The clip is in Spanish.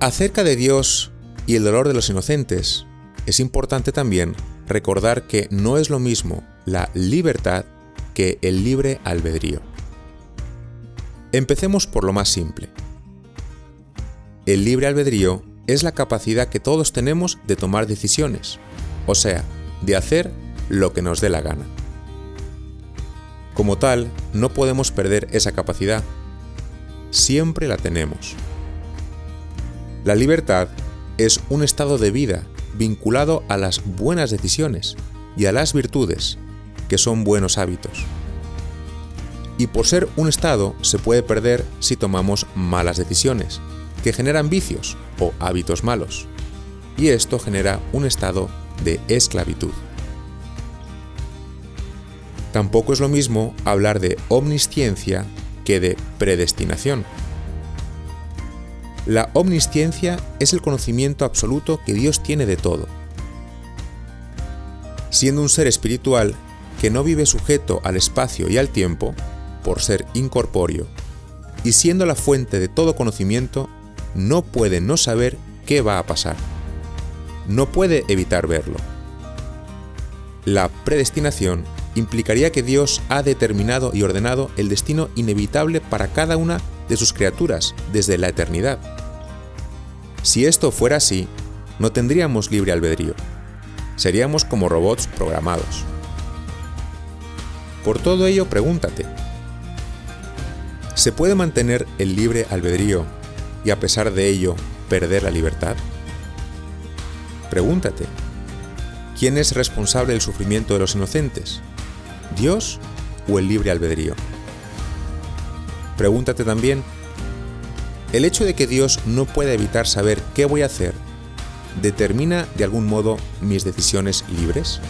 Acerca de Dios y el dolor de los inocentes, es importante también recordar que no es lo mismo la libertad que el libre albedrío. Empecemos por lo más simple. El libre albedrío es la capacidad que todos tenemos de tomar decisiones, o sea, de hacer lo que nos dé la gana. Como tal, no podemos perder esa capacidad. Siempre la tenemos. La libertad es un estado de vida vinculado a las buenas decisiones y a las virtudes, que son buenos hábitos. Y por ser un estado se puede perder si tomamos malas decisiones, que generan vicios o hábitos malos. Y esto genera un estado de esclavitud. Tampoco es lo mismo hablar de omnisciencia que de predestinación. La omnisciencia es el conocimiento absoluto que Dios tiene de todo. Siendo un ser espiritual que no vive sujeto al espacio y al tiempo, por ser incorpóreo, y siendo la fuente de todo conocimiento, no puede no saber qué va a pasar. No puede evitar verlo. La predestinación implicaría que Dios ha determinado y ordenado el destino inevitable para cada una de sus criaturas desde la eternidad. Si esto fuera así, no tendríamos libre albedrío. Seríamos como robots programados. Por todo ello, pregúntate, ¿se puede mantener el libre albedrío y a pesar de ello perder la libertad? Pregúntate, ¿quién es responsable del sufrimiento de los inocentes? ¿Dios o el libre albedrío? Pregúntate también, ¿el hecho de que Dios no pueda evitar saber qué voy a hacer determina de algún modo mis decisiones libres?